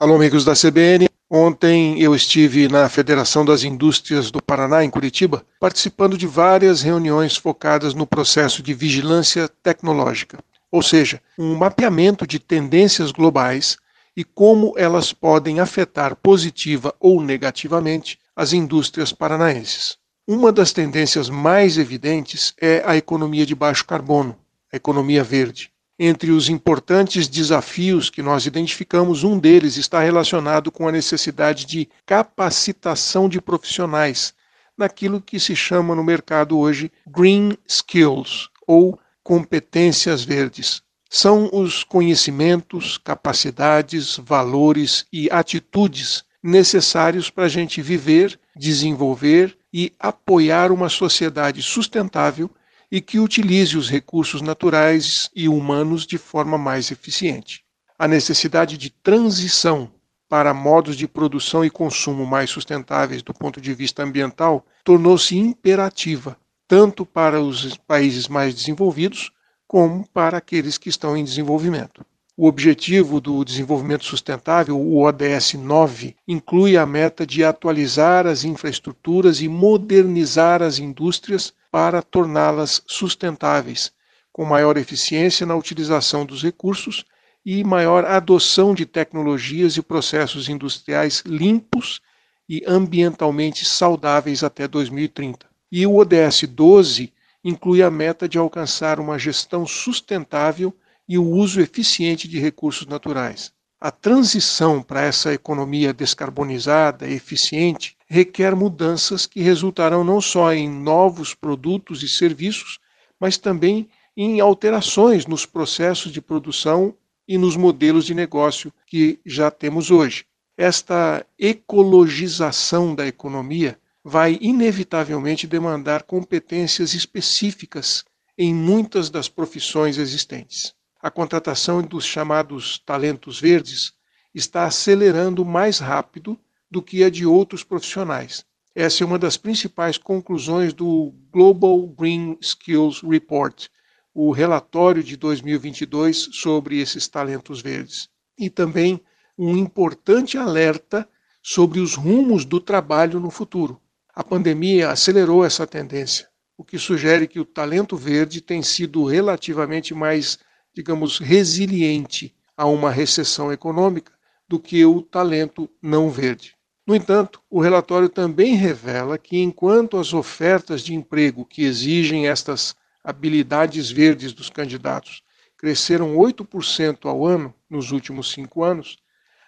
Alô, amigos da CBN. Ontem eu estive na Federação das Indústrias do Paraná, em Curitiba, participando de várias reuniões focadas no processo de vigilância tecnológica, ou seja, um mapeamento de tendências globais e como elas podem afetar positiva ou negativamente as indústrias paranaenses. Uma das tendências mais evidentes é a economia de baixo carbono, a economia verde. Entre os importantes desafios que nós identificamos, um deles está relacionado com a necessidade de capacitação de profissionais naquilo que se chama no mercado hoje green skills ou competências verdes. São os conhecimentos, capacidades, valores e atitudes necessários para a gente viver, desenvolver e apoiar uma sociedade sustentável e que utilize os recursos naturais e humanos de forma mais eficiente. A necessidade de transição para modos de produção e consumo mais sustentáveis do ponto de vista ambiental tornou-se imperativa, tanto para os países mais desenvolvidos como para aqueles que estão em desenvolvimento. O objetivo do desenvolvimento sustentável, o ODS 9, inclui a meta de atualizar as infraestruturas e modernizar as indústrias para torná-las sustentáveis, com maior eficiência na utilização dos recursos e maior adoção de tecnologias e processos industriais limpos e ambientalmente saudáveis até 2030. E o ODS 12 inclui a meta de alcançar uma gestão sustentável e o uso eficiente de recursos naturais. A transição para essa economia descarbonizada e eficiente requer mudanças que resultarão não só em novos produtos e serviços, mas também em alterações nos processos de produção e nos modelos de negócio que já temos hoje. Esta ecologização da economia vai inevitavelmente demandar competências específicas em muitas das profissões existentes a contratação dos chamados talentos verdes está acelerando mais rápido do que a de outros profissionais. Essa é uma das principais conclusões do Global Green Skills Report, o relatório de 2022 sobre esses talentos verdes. E também um importante alerta sobre os rumos do trabalho no futuro. A pandemia acelerou essa tendência, o que sugere que o talento verde tem sido relativamente mais digamos, resiliente a uma recessão econômica do que o talento não verde. No entanto, o relatório também revela que, enquanto as ofertas de emprego que exigem estas habilidades verdes dos candidatos cresceram 8% ao ano nos últimos cinco anos,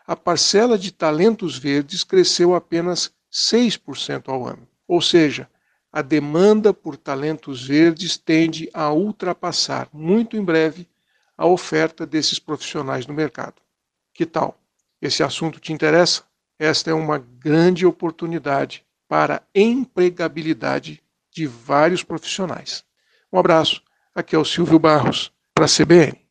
a parcela de talentos verdes cresceu apenas 6% ao ano. Ou seja, a demanda por talentos verdes tende a ultrapassar muito em breve a oferta desses profissionais no mercado. Que tal? Esse assunto te interessa? Esta é uma grande oportunidade para a empregabilidade de vários profissionais. Um abraço. Aqui é o Silvio Barros, para a CBN.